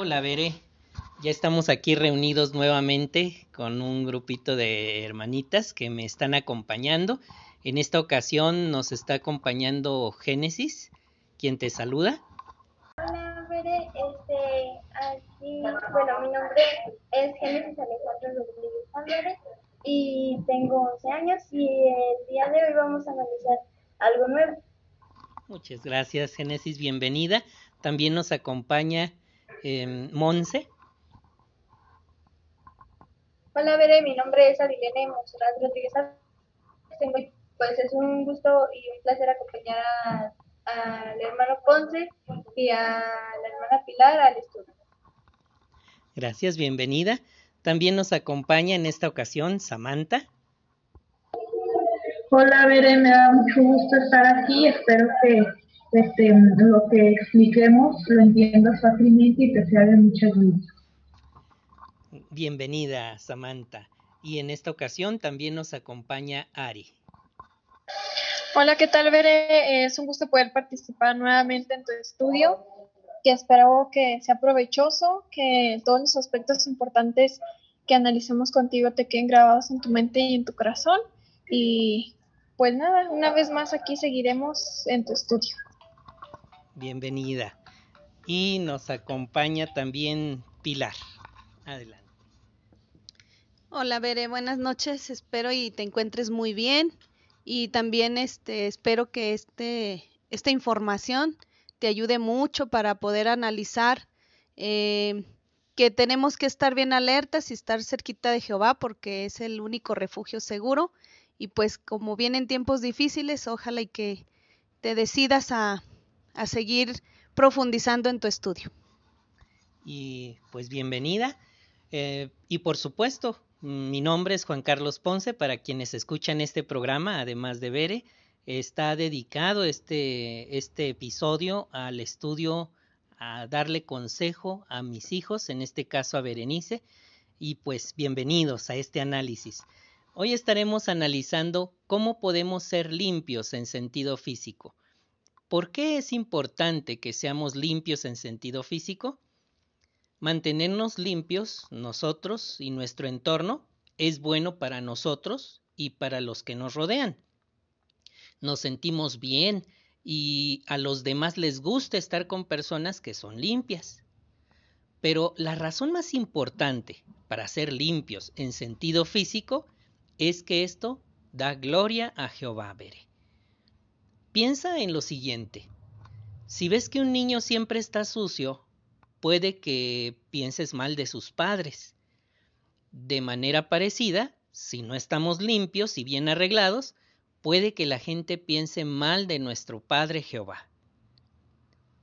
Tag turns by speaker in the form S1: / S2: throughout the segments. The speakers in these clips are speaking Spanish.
S1: Hola, Bere. Ya estamos aquí reunidos nuevamente con un grupito de hermanitas que me están acompañando. En esta ocasión nos está acompañando Génesis, quien te saluda.
S2: Hola, Bere. Este, aquí, bueno, mi nombre es Génesis Alejandro Rodríguez Álvarez y tengo 11 años y el día de hoy vamos a analizar algo nuevo.
S1: Muchas gracias, Génesis. Bienvenida. También nos acompaña eh, Monse.
S3: Hola, Bere, mi nombre es Adilene Monserrat Rodríguez. Pues es un gusto y un placer acompañar al hermano Ponce y a la hermana Pilar al estudio.
S1: Gracias, bienvenida. También nos acompaña en esta ocasión Samantha.
S4: Hola, Bere, me da mucho gusto estar aquí. Espero que este, lo que expliquemos lo entiendas fácilmente y te sea de mucha ayuda.
S1: Bienvenida, Samantha. Y en esta ocasión también nos acompaña Ari.
S5: Hola, ¿qué tal, Bere? Es un gusto poder participar nuevamente en tu estudio, que espero que sea provechoso, que todos los aspectos importantes que analicemos contigo te queden grabados en tu mente y en tu corazón. Y pues nada, una vez más aquí seguiremos en tu estudio.
S1: Bienvenida. Y nos acompaña también Pilar. Adelante.
S6: Hola, Bere, buenas noches. Espero y te encuentres muy bien. Y también este, espero que este, esta información te ayude mucho para poder analizar eh, que tenemos que estar bien alertas y estar cerquita de Jehová porque es el único refugio seguro. Y pues como vienen tiempos difíciles, ojalá y que te decidas a, a seguir profundizando en tu estudio.
S1: Y pues bienvenida. Eh, y por supuesto, mi nombre es Juan Carlos Ponce, para quienes escuchan este programa, además de Bere, está dedicado este, este episodio al estudio, a darle consejo a mis hijos, en este caso a Berenice, y pues bienvenidos a este análisis. Hoy estaremos analizando cómo podemos ser limpios en sentido físico. ¿Por qué es importante que seamos limpios en sentido físico? Mantenernos limpios nosotros y nuestro entorno es bueno para nosotros y para los que nos rodean. Nos sentimos bien y a los demás les gusta estar con personas que son limpias. Pero la razón más importante para ser limpios en sentido físico es que esto da gloria a Jehová Bere. Piensa en lo siguiente. Si ves que un niño siempre está sucio, puede que pienses mal de sus padres. De manera parecida, si no estamos limpios y bien arreglados, puede que la gente piense mal de nuestro Padre Jehová.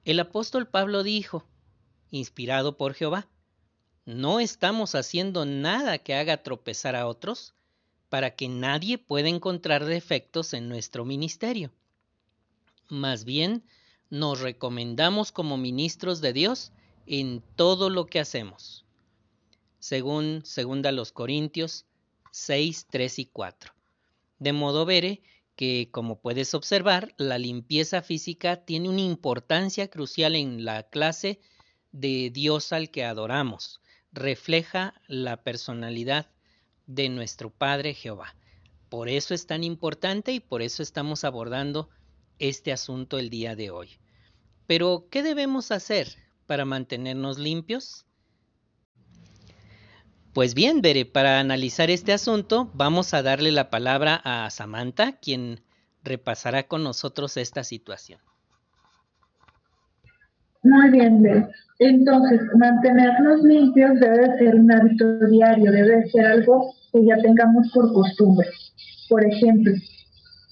S1: El apóstol Pablo dijo, inspirado por Jehová, no estamos haciendo nada que haga tropezar a otros para que nadie pueda encontrar defectos en nuestro ministerio. Más bien, nos recomendamos como ministros de Dios en todo lo que hacemos. Según 2 los Corintios 6, 3 y 4. De modo vere que, como puedes observar, la limpieza física tiene una importancia crucial en la clase de Dios al que adoramos. Refleja la personalidad de nuestro Padre Jehová. Por eso es tan importante y por eso estamos abordando este asunto el día de hoy. Pero, ¿qué debemos hacer para mantenernos limpios? Pues bien, Bere, para analizar este asunto vamos a darle la palabra a Samantha, quien repasará con nosotros esta situación.
S4: Muy bien, Bere. Entonces, mantenernos limpios debe ser un hábito diario, debe ser algo que ya tengamos por costumbre. Por ejemplo,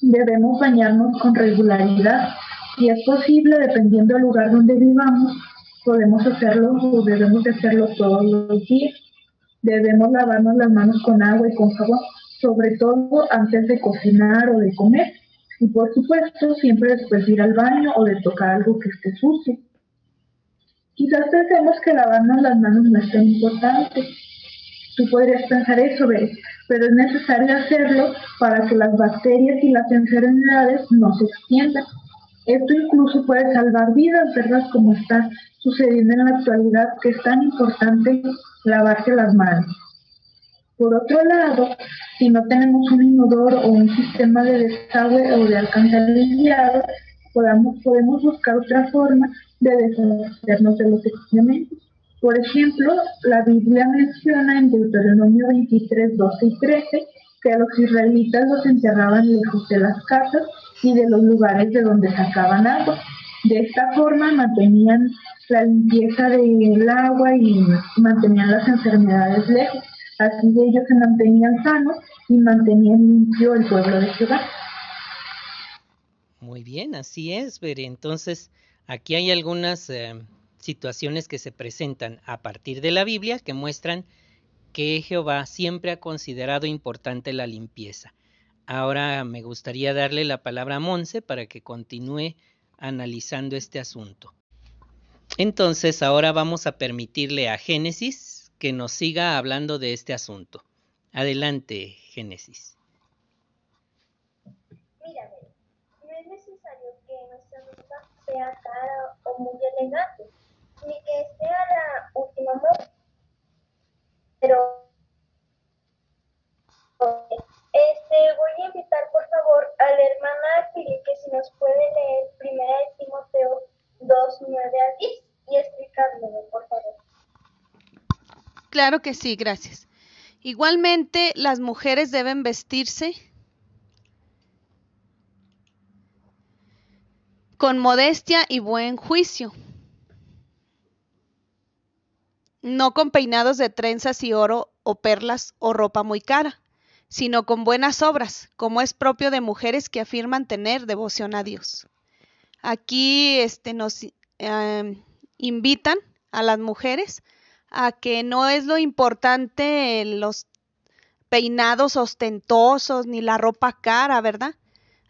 S4: debemos bañarnos con regularidad. Si es posible, dependiendo del lugar donde vivamos, podemos hacerlo o debemos hacerlo todos los días. Debemos lavarnos las manos con agua y con jabón, sobre todo antes de cocinar o de comer. Y por supuesto, siempre después de ir al baño o de tocar algo que esté sucio. Quizás pensemos que lavarnos las manos no es tan importante. Tú podrías pensar eso, ¿ves? pero es necesario hacerlo para que las bacterias y las enfermedades no se extiendan. Esto incluso puede salvar vidas, ¿verdad? Como está sucediendo en la actualidad, que es tan importante lavarse las manos. Por otro lado, si no tenemos un inodoro o un sistema de desagüe o de alcantarillado, podemos buscar otra forma de deshacernos de los excrementos. Por ejemplo, la Biblia menciona en Deuteronomio 23, 12 y 13 que a los israelitas los enterraban lejos de las casas y de los lugares de donde sacaban agua. De esta forma mantenían la limpieza del agua y mantenían las enfermedades lejos. Así ellos se mantenían sanos y mantenían limpio el pueblo de Jehová.
S1: Muy bien, así es, Bere. Entonces, aquí hay algunas eh, situaciones que se presentan a partir de la Biblia que muestran que Jehová siempre ha considerado importante la limpieza. Ahora me gustaría darle la palabra a Monse para que continúe analizando este asunto. Entonces, ahora vamos a permitirle a Génesis que nos siga hablando de este asunto. Adelante, Génesis.
S2: Mírame, no es necesario que nuestra ropa sea cara o muy elegante, ni que sea la última moda. Pero este, voy a invitar por favor a la hermana Pili que si nos puede leer primera de Timoteo 2, 9 a 10 y explicármelo, por favor.
S6: Claro que sí, gracias. Igualmente, las mujeres deben vestirse con modestia y buen juicio no con peinados de trenzas y oro o perlas o ropa muy cara, sino con buenas obras, como es propio de mujeres que afirman tener devoción a Dios. Aquí este, nos em, invitan a las mujeres a que no es lo importante los peinados ostentosos ni la ropa cara, ¿verdad?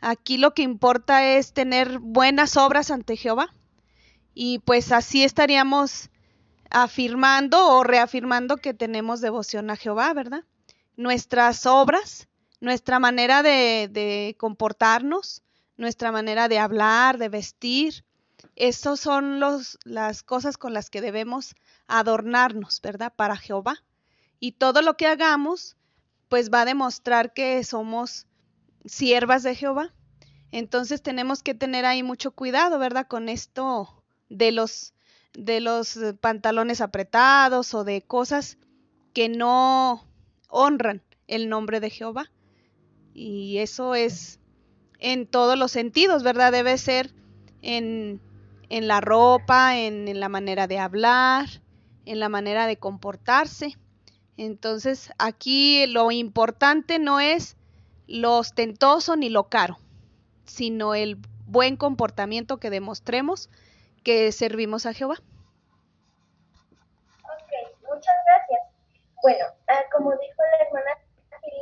S6: Aquí lo que importa es tener buenas obras ante Jehová. Y pues así estaríamos afirmando o reafirmando que tenemos devoción a Jehová, ¿verdad? Nuestras obras, nuestra manera de, comportarnos, nuestra manera de hablar, de vestir, esas son los, las cosas con las que debemos adornarnos, ¿verdad? Para Jehová. Y todo lo que hagamos, pues va a demostrar que somos siervas de Jehová. Entonces tenemos que tener ahí mucho cuidado, ¿verdad? Con esto de los de los pantalones apretados o de cosas que no honran el nombre de Jehová. Y eso es en todos los sentidos, ¿verdad? Debe ser en, en la ropa, en, en la manera de hablar, en la manera de comportarse. Entonces, aquí lo importante no es lo ostentoso ni lo caro, sino el buen comportamiento que demostremos que servimos a Jehová.
S2: Ok, muchas gracias. Bueno, ah, como dijo la hermana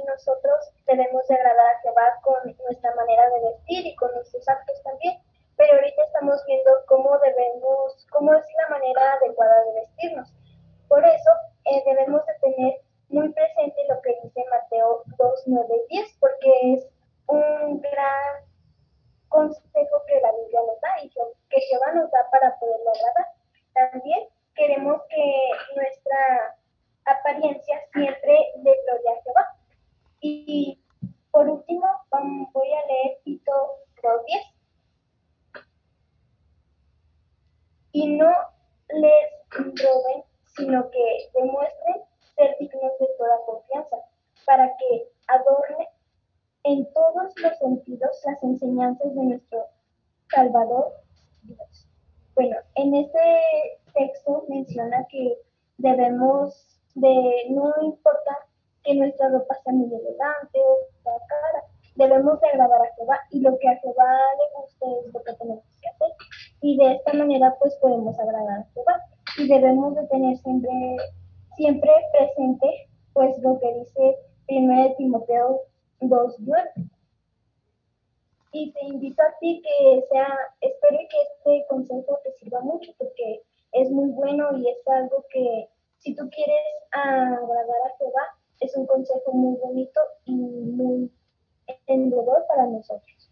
S2: nosotros debemos de agradar a Jehová con nuestra manera de vestir y con nuestros actos también, pero ahorita estamos viendo cómo debemos, cómo es la manera adecuada de vestirnos. Por eso eh, debemos de tener muy presente lo que dice Mateo 2, 9 y 10, porque es un gran consejo que la Biblia nos da y que Jehová nos da para poderlo agradar. También queremos que nuestra apariencia siempre dé gloria a Jehová. Y por último, voy a leer Tito 2.10. Y no les roben, sino que demuestren ser dignos de toda confianza, para que adornen en todos los sentidos las enseñanzas de nuestro Salvador Dios. Bueno, en este texto menciona que debemos de, no importa que nuestra ropa sea muy elegante o cara, debemos de agradar a Jehová y lo que a Jehová le guste es lo que tenemos que hacer. Y de esta manera pues podemos agradar a Jehová y debemos de tener siempre, siempre presente pues lo que dice 1 Timoteo 2.9. Y te invito a ti que sea, espero que este consejo te sirva mucho porque es muy bueno y es algo que si tú quieres agradar a Jehová, es un consejo muy bonito y muy entendedor para nosotros.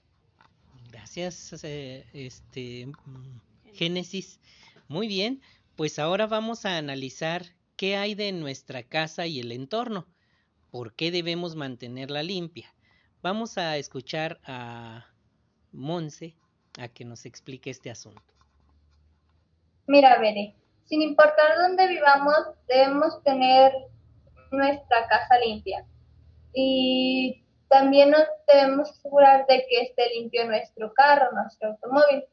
S1: Gracias, eh, este Génesis. Muy bien, pues ahora vamos a analizar qué hay de nuestra casa y el entorno. ¿Por qué debemos mantenerla limpia? Vamos a escuchar a Monse a que nos explique este asunto.
S3: Mira, Bere, sin importar dónde vivamos, debemos tener nuestra casa limpia. Y también nos debemos asegurar de que esté limpio nuestro carro, nuestro automóvil,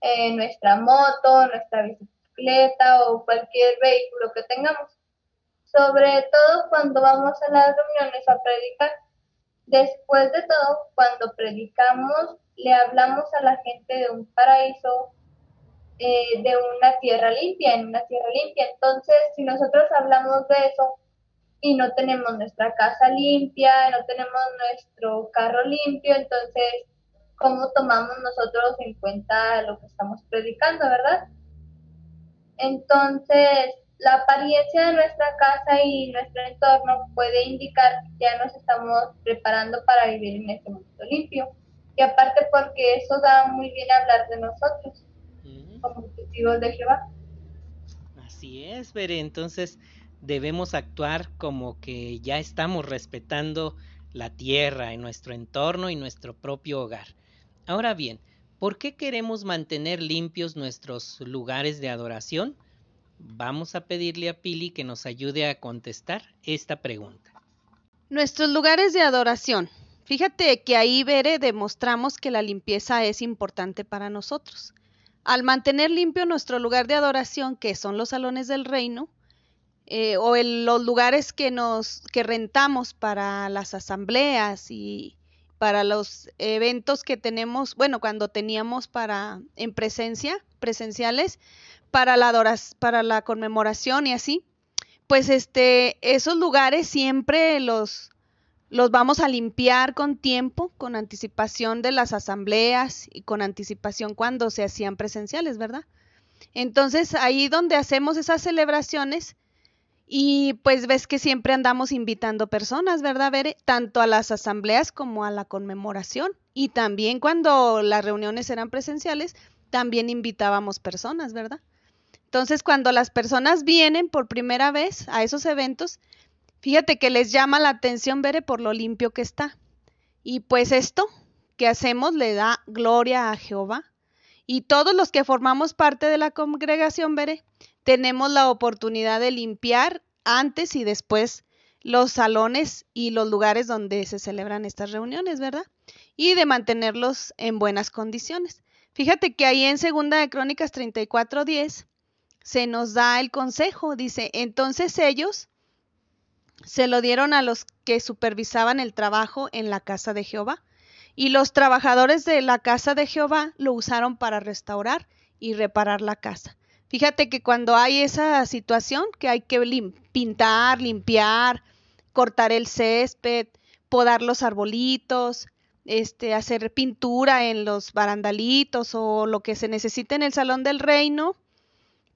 S3: eh, nuestra moto, nuestra bicicleta o cualquier vehículo que tengamos. Sobre todo cuando vamos a las reuniones a predicar. Después de todo, cuando predicamos, le hablamos a la gente de un paraíso, eh, de una tierra limpia, en una tierra limpia. Entonces, si nosotros hablamos de eso, y no tenemos nuestra casa limpia, no tenemos nuestro carro limpio, entonces, ¿cómo tomamos nosotros en cuenta lo que estamos predicando, verdad? Entonces, la apariencia de nuestra casa y nuestro entorno puede indicar que ya nos estamos preparando para vivir en este mundo limpio. Y aparte porque eso da muy bien hablar de nosotros como testigos de Jehová.
S1: Así es, Bere. Entonces, debemos actuar como que ya estamos respetando la tierra en nuestro entorno y nuestro propio hogar. Ahora bien, ¿por qué queremos mantener limpios nuestros lugares de adoración? Vamos a pedirle a Pili que nos ayude a contestar esta pregunta.
S6: Nuestros lugares de adoración. Fíjate que ahí, Bere, demostramos que la limpieza es importante para nosotros. Al mantener limpio nuestro lugar de adoración, que son los salones del reino, eh, o los lugares que nos que rentamos para las asambleas y para los eventos que tenemos, bueno, cuando teníamos para en presencia, presenciales, para la para la conmemoración y así, pues este esos lugares siempre los los vamos a limpiar con tiempo, con anticipación de las asambleas y con anticipación cuando se hacían presenciales, ¿verdad? Entonces, ahí donde hacemos esas celebraciones, y pues ves que siempre andamos invitando personas, ¿verdad? Tanto a las asambleas como a la conmemoración. Y también cuando las reuniones eran presenciales, también invitábamos personas, ¿verdad? Entonces, cuando las personas vienen por primera vez a esos eventos, fíjate que les llama la atención, Bere, por lo limpio que está. Y pues esto que hacemos le da gloria a Jehová. Y todos los que formamos parte de la congregación, Bere, tenemos la oportunidad de limpiar antes y después los salones y los lugares donde se celebran estas reuniones, ¿verdad? Y de mantenerlos en buenas condiciones. Fíjate que ahí en Segunda de Crónicas 34:10 se nos da el consejo, dice, entonces ellos se lo dieron a los que supervisaban el trabajo en la casa de Jehová, y los trabajadores de la casa de Jehová lo usaron para restaurar y reparar la casa. Fíjate que cuando hay esa situación que hay que pintar, limpiar, cortar el césped, podar los arbolitos, este, hacer pintura en los barandalitos o lo que se necesite en el salón del reino,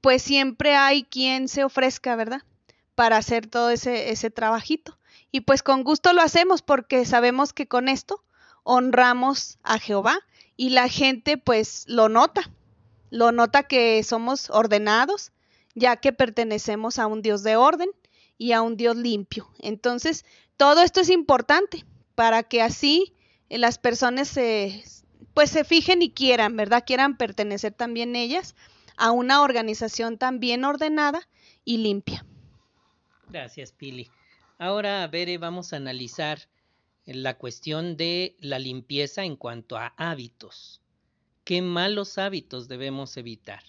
S6: pues siempre hay quien se ofrezca, ¿verdad? Para hacer todo ese, ese trabajito. Y pues con gusto lo hacemos porque sabemos que con esto honramos a Jehová y la gente pues lo nota lo nota que somos ordenados, ya que pertenecemos a un Dios de orden y a un Dios limpio. Entonces, todo esto es importante para que así eh, las personas se, pues se fijen y quieran, ¿verdad? Quieran pertenecer también ellas a una organización tan bien ordenada y limpia.
S1: Gracias, Pili. Ahora, Bere, vamos a analizar la cuestión de la limpieza en cuanto a hábitos qué malos hábitos debemos evitar.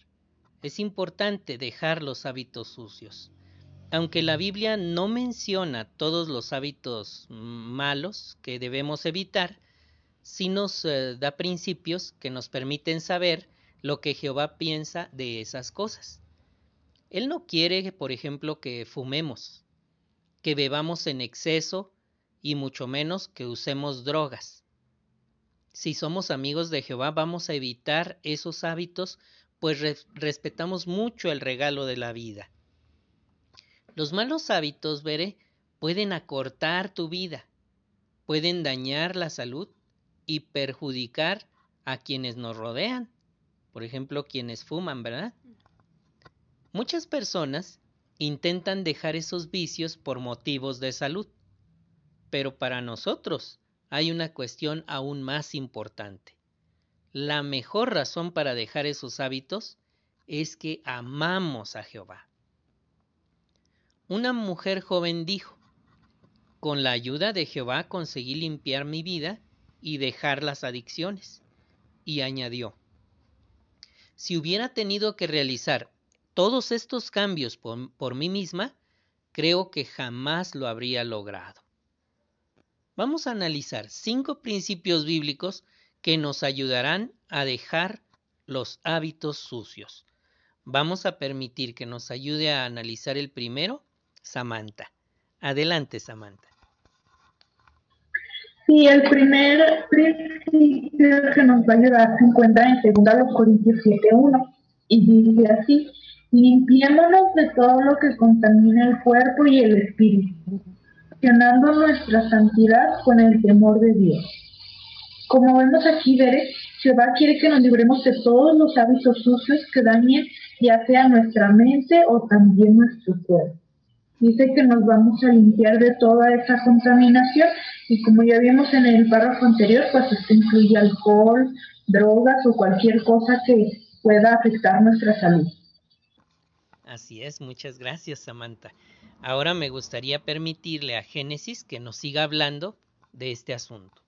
S1: Es importante dejar los hábitos sucios. Aunque la Biblia no menciona todos los hábitos malos que debemos evitar, sí nos eh, da principios que nos permiten saber lo que Jehová piensa de esas cosas. Él no quiere, por ejemplo, que fumemos, que bebamos en exceso y mucho menos que usemos drogas si somos amigos de Jehová, vamos a evitar esos hábitos, pues respetamos mucho el regalo de la vida. Los malos hábitos, veré, pueden acortar tu vida, pueden dañar la salud y perjudicar a quienes nos rodean, por ejemplo, quienes fuman, ¿verdad? Muchas personas intentan dejar esos vicios por motivos de salud, pero para nosotros hay una cuestión aún más importante. La mejor razón para dejar esos hábitos es que amamos a Jehová. Una mujer joven dijo, con la ayuda de Jehová conseguí limpiar mi vida y dejar las adicciones. Y añadió, si hubiera tenido que realizar todos estos cambios por, mí misma, creo que jamás lo habría logrado. Vamos a analizar cinco principios bíblicos que nos ayudarán a dejar los hábitos sucios. Vamos a permitir que nos ayude a analizar el primero, Samantha. Adelante, Samantha.
S4: Sí, el primer principio que nos va a ayudar se encuentra en 2 Corintios 7.1 y dice así, Limpiémonos de todo lo que contamina el cuerpo y el espíritu, funcionando nuestra santidad con el temor de Dios. Como vemos aquí, Bere, Jehová quiere que nos libremos de todos los hábitos sucios que dañen ya sea nuestra mente o también nuestro cuerpo. Dice que nos vamos a limpiar de toda esa contaminación y como ya vimos en el párrafo anterior, pues esto incluye alcohol, drogas o cualquier cosa que pueda afectar nuestra salud.
S1: Así es, muchas gracias Samantha. Ahora me gustaría permitirle a Génesis que nos siga hablando de este asunto.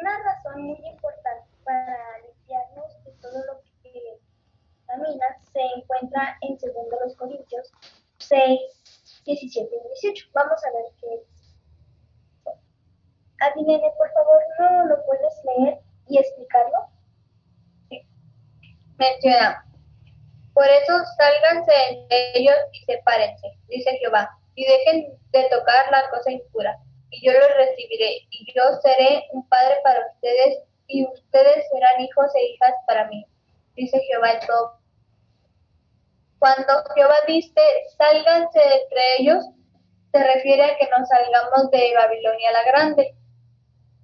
S2: Una razón muy importante para limpiarnos de todo lo que contamina se encuentra en 2 Corintios 6, 17 y 18. Vamos a ver qué es. Adinene, por favor, ¿no lo puedes leer y explicarlo?
S3: Sí. Menciona, por eso sálganse entre ellos y sepárense, dice Jehová, y dejen de tocar la cosa impura, y yo los recibiré, y yo seré un padre para ustedes, y ustedes serán hijos e hijas para mí, dice Jehová el todo cuando Jehová dice, sálganse entre ellos, se refiere a que nos salgamos de Babilonia la Grande,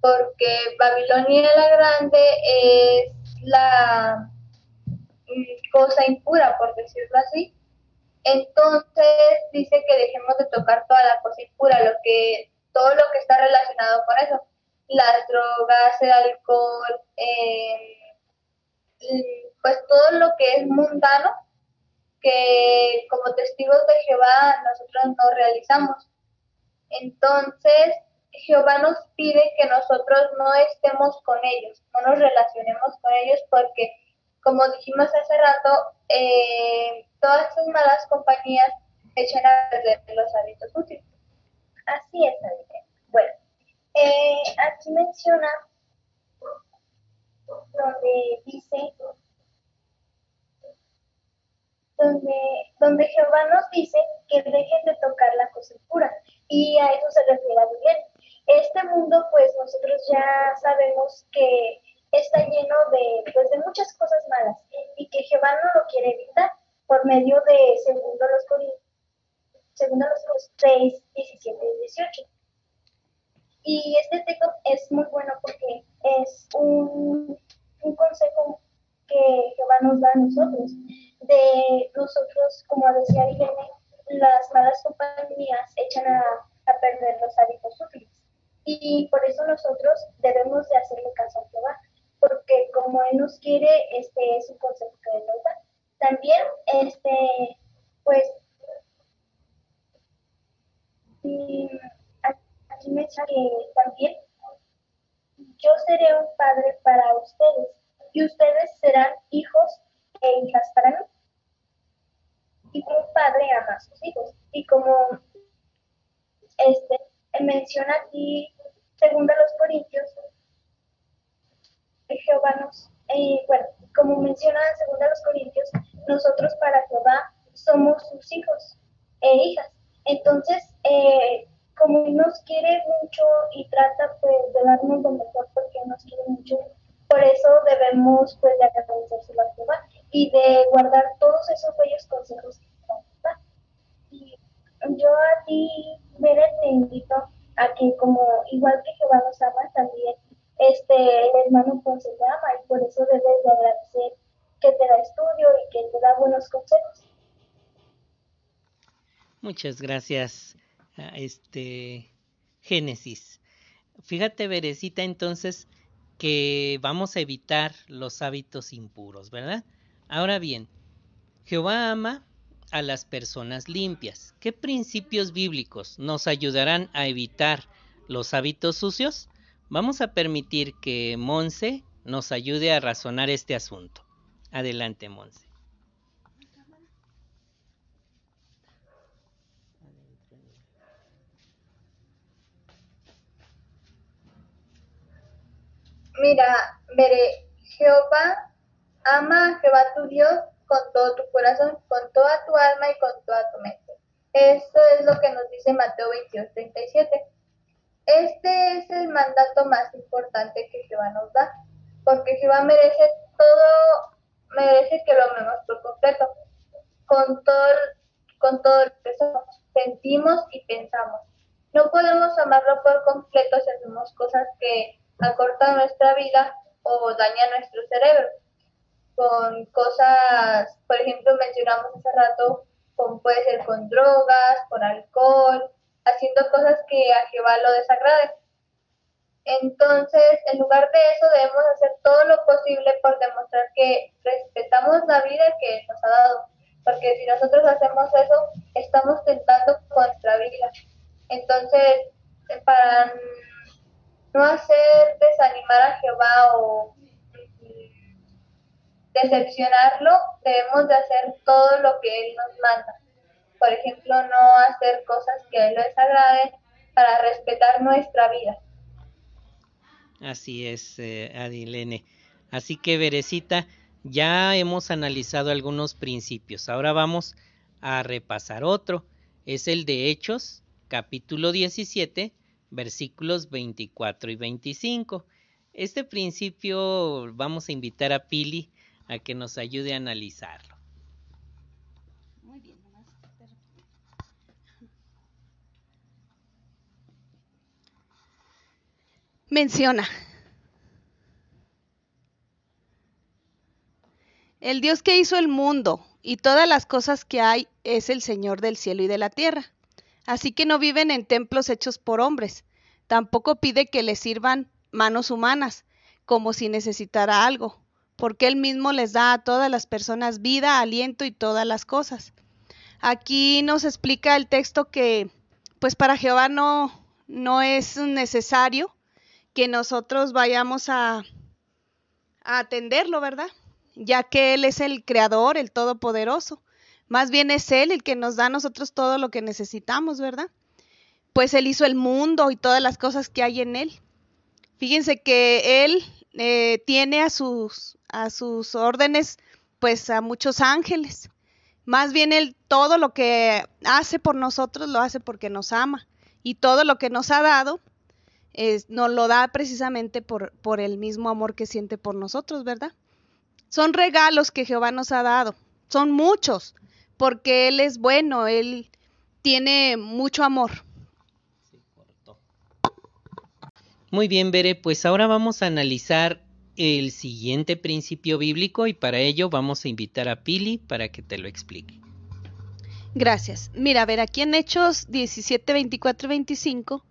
S3: porque Babilonia la Grande es la mm, cosa impura, por decirlo así. Entonces dice que dejemos de tocar toda la cosa impura, lo que, todo lo que está relacionado con eso, las drogas, el alcohol, eh, pues todo lo que es mundano que como testigos de Jehová nosotros no realizamos. Entonces, Jehová nos pide que nosotros no estemos con ellos, no nos relacionemos con ellos porque, como dijimos hace rato, eh, todas estas malas compañías echan a perder los hábitos útiles.
S2: Así es, Adrián. Bueno, eh, aquí menciona donde dice donde, donde Jehová nos dice que dejen de tocar la cosa pura. Y a eso se refiere a bien. Este mundo, pues nosotros ya sabemos que está lleno de, pues, de muchas cosas malas y que Jehová no lo quiere evitar por medio de segundo los Corintios, segundo los 6, 17 y 18. Y este texto es muy bueno porque es un, un consejo que Jehová nos da a nosotros de nosotros, como decía Irene, las malas compañías echan a, perder los hábitos útiles. Y por eso nosotros debemos de hacerle caso a Jehová, porque como Él nos quiere, este es un consejo que Él nos da. También, este, pues, aquí me que también yo seré un padre para ustedes y ustedes serán hijos e hijas para mí y un padre ama a sus hijos. Y como este menciona aquí, según los Corintios, Jehová nos, eh, bueno, como menciona según los Corintios, nosotros para Jehová somos sus hijos e hijas. Entonces, eh, como nos quiere mucho y trata pues de darnos lo mejor porque nos quiere mucho, por eso debemos pues de agradecérselo a Jehová y de guardar todos esos bellos consejos que nos da. Y yo a ti, Bere, te invito a que como igual que Jehová nos ama, también este, el hermano Ponce te ama y por eso debes de agradecer que te da estudio y que te da buenos consejos.
S1: Muchas gracias, este Génesis. Fíjate, Berecita, entonces que vamos a evitar los hábitos impuros, ¿verdad? Ahora bien, Jehová ama a las personas limpias. ¿Qué principios bíblicos nos ayudarán a evitar los hábitos sucios? Vamos a permitir que Monse nos ayude a razonar este asunto. Adelante, Monse.
S3: Mira, veré, Jehová ama a Jehová tu Dios con todo tu corazón, con toda tu alma y con toda tu mente. Esto es lo que nos dice Mateo 22, 37. Este es el mandato más importante que Jehová nos da, porque Jehová merece todo, merece que lo amemos por completo, con todo, con todo lo que sentimos y pensamos. No podemos amarlo por completo si hacemos cosas que acortan nuestra vida o dañan nuestro cerebro. Con cosas, por ejemplo, mencionamos hace rato, como puede ser con drogas, con alcohol, haciendo cosas que a Jehová lo desagraden. Entonces, en lugar de eso, debemos hacer todo lo posible por demostrar que respetamos la vida que nos ha dado. Porque si nosotros hacemos eso, estamos tentando con nuestra vida. Entonces, para no hacer desanimar a Jehová o decepcionarlo, debemos de hacer todo lo que Él nos manda por ejemplo, no hacer cosas que a él les desagraden para respetar nuestra vida.
S1: Así es, eh, Adilene. Así que, Berecita, ya hemos analizado algunos principios. Ahora vamos a repasar otro. Es el de Hechos, capítulo 17, versículos 24 y 25. Este principio vamos a invitar a Pili a que nos ayude a analizarlo.
S6: menciona. El Dios que hizo el mundo y todas las cosas que hay es el Señor del cielo y de la tierra. Así que no viven en templos hechos por hombres. Tampoco pide que le sirvan manos humanas, como si necesitara algo, porque Él mismo les da a todas las personas vida, aliento y todas las cosas. Aquí nos explica el texto que, pues para Jehová no, no es necesario que nosotros vayamos a, atenderlo, ¿verdad? Ya que Él es el creador, el todopoderoso. Más bien es Él el que nos da a nosotros todo lo que necesitamos, ¿verdad? Pues Él hizo el mundo y todas las cosas que hay en Él. Fíjense que Él eh, tiene a sus, a sus órdenes, pues a muchos ángeles. Más bien Él todo lo que hace por nosotros lo hace porque nos ama. Y todo lo que nos ha dado, nos lo da precisamente por, por el mismo amor que siente por nosotros, ¿verdad? Son regalos que Jehová nos ha dado, son muchos, porque Él es bueno, Él tiene mucho amor.
S1: Muy bien, Bere, pues ahora vamos a analizar el siguiente principio bíblico y para ello vamos a invitar a Pili para que te lo explique.
S6: Gracias. Mira, a ver, aquí en Hechos 17, 24 y 25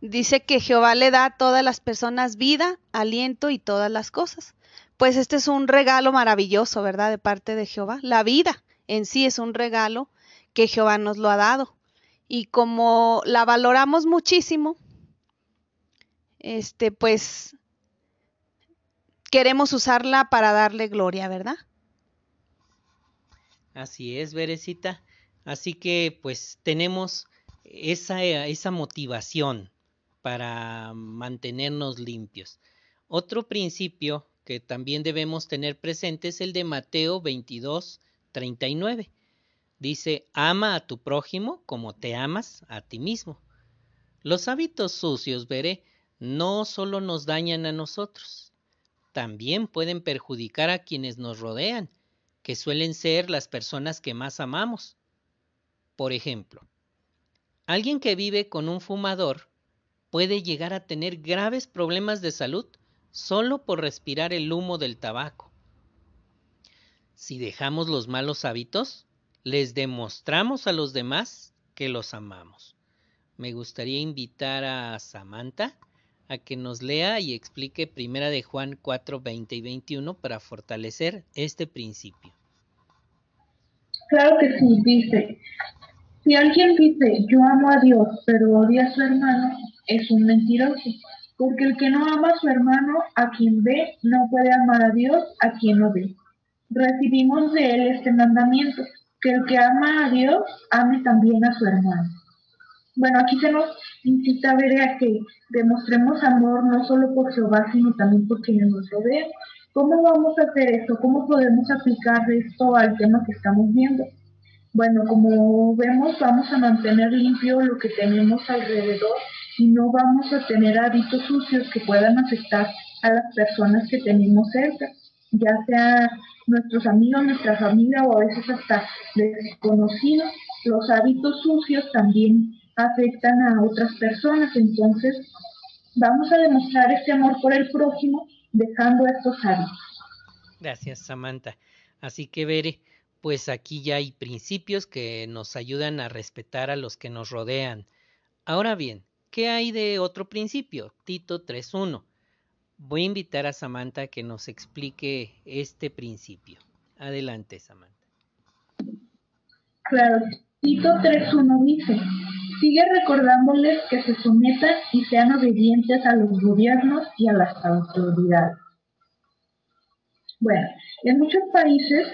S6: dice que Jehová le da a todas las personas vida, aliento y todas las cosas. Pues este es un regalo maravilloso, ¿verdad? De parte de Jehová. La vida en sí es un regalo que Jehová nos lo ha dado. Y como la valoramos muchísimo, este, pues queremos usarla para darle gloria, ¿verdad?
S1: Así es, Berecita. Así que pues tenemos esa, esa motivación para mantenernos limpios. Otro principio que también debemos tener presente es el de Mateo 22, 39. Dice, ama a tu prójimo como te amas a ti mismo. Los hábitos sucios, veré, no solo nos dañan a nosotros, también pueden perjudicar a quienes nos rodean que suelen ser las personas que más amamos. Por ejemplo, alguien que vive con un fumador puede llegar a tener graves problemas de salud solo por respirar el humo del tabaco. Si dejamos los malos hábitos, les demostramos a los demás que los amamos. Me gustaría invitar a Samantha a que nos lea y explique Primera de Juan 4, 20 y 21 para fortalecer este principio.
S4: Claro que sí, dice, si alguien dice yo amo a Dios pero odia a su hermano, es un mentiroso, porque el que no ama a su hermano, a quien ve, no puede amar a Dios a quien no ve. Recibimos de él este mandamiento, que el que ama a Dios ame también a su hermano. Bueno, aquí se nos incita a ver a que demostremos amor no solo por Jehová, sino también por quienes nos rodean. ¿Cómo vamos a hacer esto? ¿Cómo podemos aplicar esto al tema que estamos viendo? Bueno, como vemos, vamos a mantener limpio lo que tenemos alrededor y no vamos a tener hábitos sucios que puedan afectar a las personas que tenemos cerca, ya sea nuestros amigos, nuestra familia o a veces hasta desconocidos. Los hábitos sucios también afectan a otras personas, entonces vamos a demostrar este amor por el prójimo dejando estos hábitos.
S1: Gracias, Samantha. Así que veré pues aquí ya hay principios que nos ayudan a respetar a los que nos rodean. Ahora bien, ¿qué hay de otro principio? Tito 3.1. Voy a invitar a Samantha a que nos explique este principio. Adelante, Samantha.
S4: Claro, Tito 3.1 dice, sigue recordándoles que se sometan y sean obedientes a los gobiernos y a las autoridades bueno, en muchos países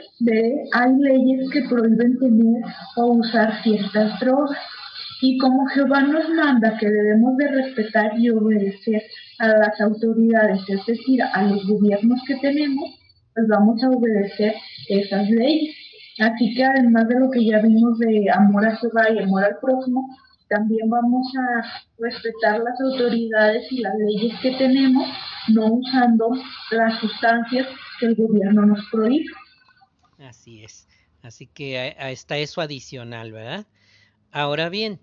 S4: hay leyes que prohíben tener o usar ciertas drogas. Y como Jehová nos manda que debemos de respetar y obedecer a las autoridades, es decir, a los gobiernos que tenemos, pues vamos a obedecer esas leyes. Así que además de lo que ya vimos de amor a Jehová y amor al prójimo, también vamos a respetar las autoridades y las leyes que tenemos, no usando las sustancias que el gobierno nos prohíbe.
S1: Así es. Así que está eso adicional, ¿verdad? Ahora bien,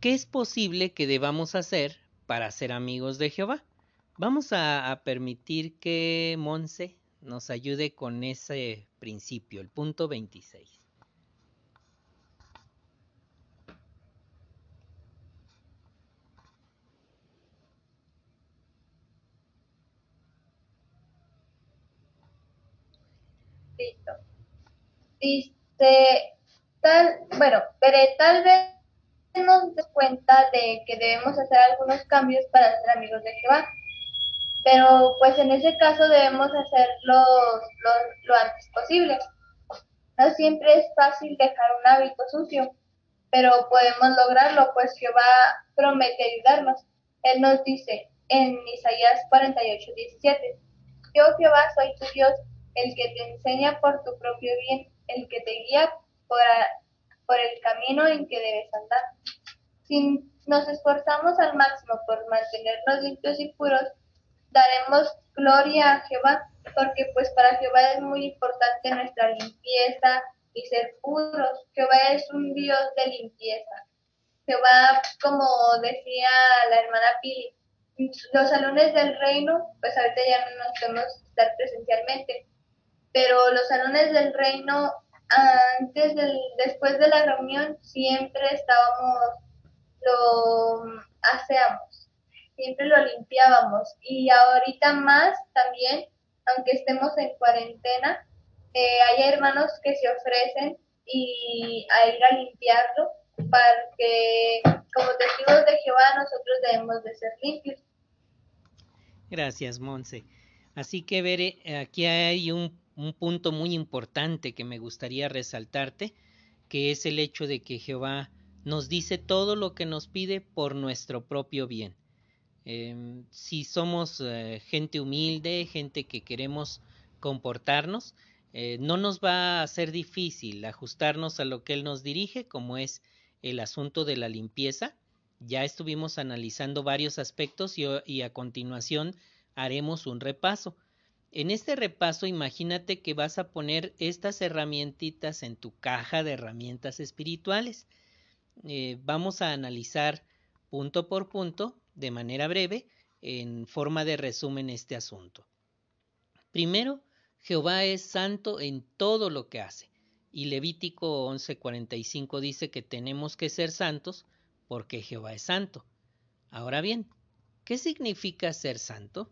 S1: ¿qué es posible que debamos hacer para ser amigos de Jehová? Vamos a, permitir que Monse nos ayude con ese principio, el punto 26.
S3: Listo. Dice, tal, bueno, pero tal vez nos cuenta de que debemos hacer algunos cambios para ser amigos de Jehová. Pero pues en ese caso debemos hacerlo lo, antes posible. No siempre es fácil dejar un hábito sucio, pero podemos lograrlo, pues Jehová promete ayudarnos. Él nos dice en Isaías 48, 17, Yo Jehová soy tu Dios, el que te enseña por tu propio bien, el que te guía por, por el camino en que debes andar. Si nos esforzamos al máximo por mantenernos limpios y puros, daremos gloria a Jehová, porque pues para Jehová es muy importante nuestra limpieza y ser puros. Jehová es un Dios de limpieza. Jehová, como decía la hermana Pili, los salones del reino, pues ahorita ya no nos podemos estar presencialmente, pero los salones del reino antes del, después de la reunión siempre estábamos, lo hacíamos, siempre lo limpiábamos y ahorita más también, aunque estemos en cuarentena, eh, hay hermanos que se ofrecen y a ir a limpiarlo para que como testigos de Jehová nosotros debemos de ser limpios.
S1: Gracias, Monse. Así que, Veré, aquí hay un un punto muy importante que me gustaría resaltarte, que es el hecho de que Jehová nos dice todo lo que nos pide por nuestro propio bien. Em, si somos eh, gente humilde, gente que queremos comportarnos, eh, no nos va a ser difícil ajustarnos a lo que Él nos dirige, como es el asunto de la limpieza. Ya estuvimos analizando varios aspectos y a continuación haremos un repaso. En este repaso, imagínate que vas a poner estas herramientitas en tu caja de herramientas espirituales. Eh, vamos a analizar punto por punto, de manera breve, en forma de resumen este asunto. Primero, Jehová es santo en todo lo que hace. Y Levítico 11:45 dice que tenemos que ser santos porque Jehová es santo. Ahora bien, ¿qué significa ser santo?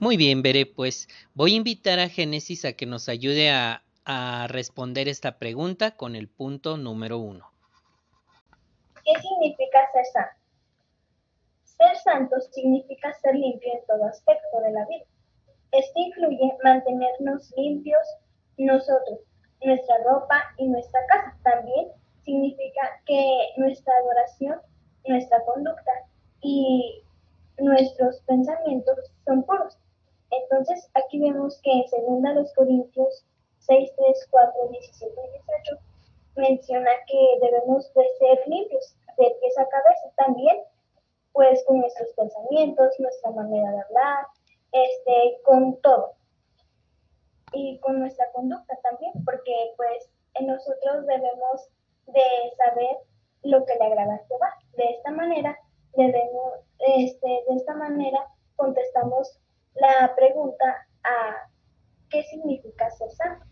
S1: Muy bien, veré, pues voy a invitar a Génesis a que nos ayude a, a responder esta pregunta con el punto número uno.
S2: ¿Qué significa ser santo? Ser santo significa ser limpio en todo aspecto de la vida. Esto incluye mantenernos limpios nosotros, nuestra ropa y nuestra casa. También significa que nuestra adoración, nuestra conducta y nuestros pensamientos son puros. Entonces aquí vemos que en 2 Corintios 6, 3, 4, 17 y 18 menciona que debemos de ser limpios de pies a cabeza también pues con nuestros pensamientos, nuestra manera de hablar, este, con todo. Y con nuestra conducta también, porque pues nosotros debemos de saber lo que le agrada a Jehová. De esta manera, debemos, este, de esta manera contestamos la pregunta a ¿qué significa ser santo?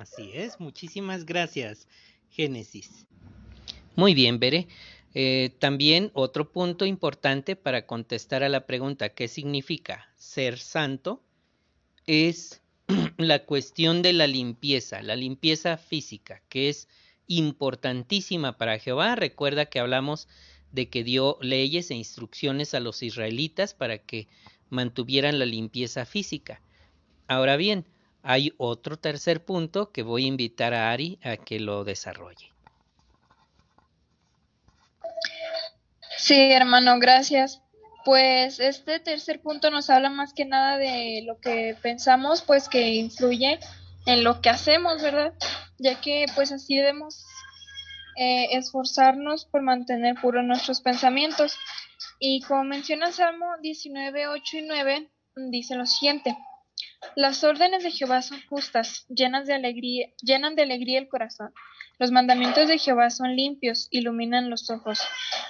S1: Así es, muchísimas gracias, Génesis. Muy bien, Bere. Eh, también otro punto importante para contestar a la pregunta ¿qué significa ser santo? es la cuestión de la limpieza, la limpieza física, que es importantísima para Jehová. Recuerda que hablamos de que dio leyes e instrucciones a los israelitas para que mantuvieran la limpieza física. Ahora bien, hay otro tercer punto que voy a invitar a Ari a que lo desarrolle.
S5: Sí, hermano, gracias. Pues este tercer punto nos habla más que nada de lo que pensamos, pues que influye en lo que hacemos, ¿verdad? Ya que pues así debemos eh, esforzarnos por mantener puros nuestros pensamientos. Y como menciona Salmo 19, 8 y 9, dice lo siguiente. Las órdenes de Jehová son justas, llenas de alegría, llenan de alegría el corazón. Los mandamientos de Jehová son limpios, iluminan los ojos.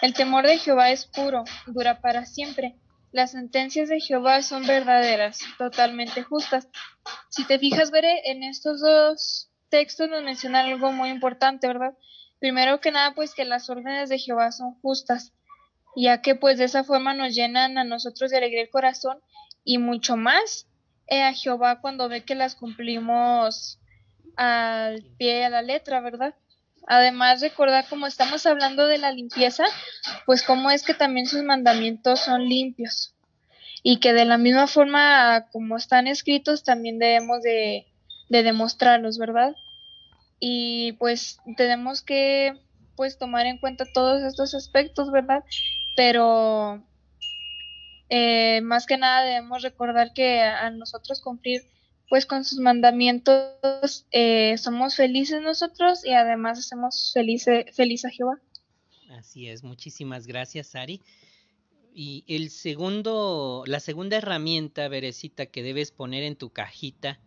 S5: El temor de Jehová es puro, dura para siempre. Las sentencias de Jehová son verdaderas, totalmente justas. Si te fijas, veré, en estos dos textos nos menciona algo muy importante, ¿verdad? Primero que nada, pues que las órdenes de Jehová son justas, ya que pues de esa forma nos llenan a nosotros de alegría el corazón y mucho más eh, a Jehová cuando ve que las cumplimos al pie a la letra, ¿verdad? Además, recordar como estamos hablando de la limpieza, pues cómo es que también sus mandamientos son limpios y que de la misma forma como están escritos también debemos de, de demostrarlos, ¿verdad? Y pues tenemos que pues tomar en cuenta todos estos aspectos, ¿verdad? Pero eh, más que nada debemos recordar que a nosotros cumplir pues con sus mandamientos eh, somos felices nosotros y además hacemos feliz, feliz a Jehová.
S1: Así es, muchísimas gracias, Ari. Y el segundo, la segunda herramienta, Berecita, que debes poner en tu cajita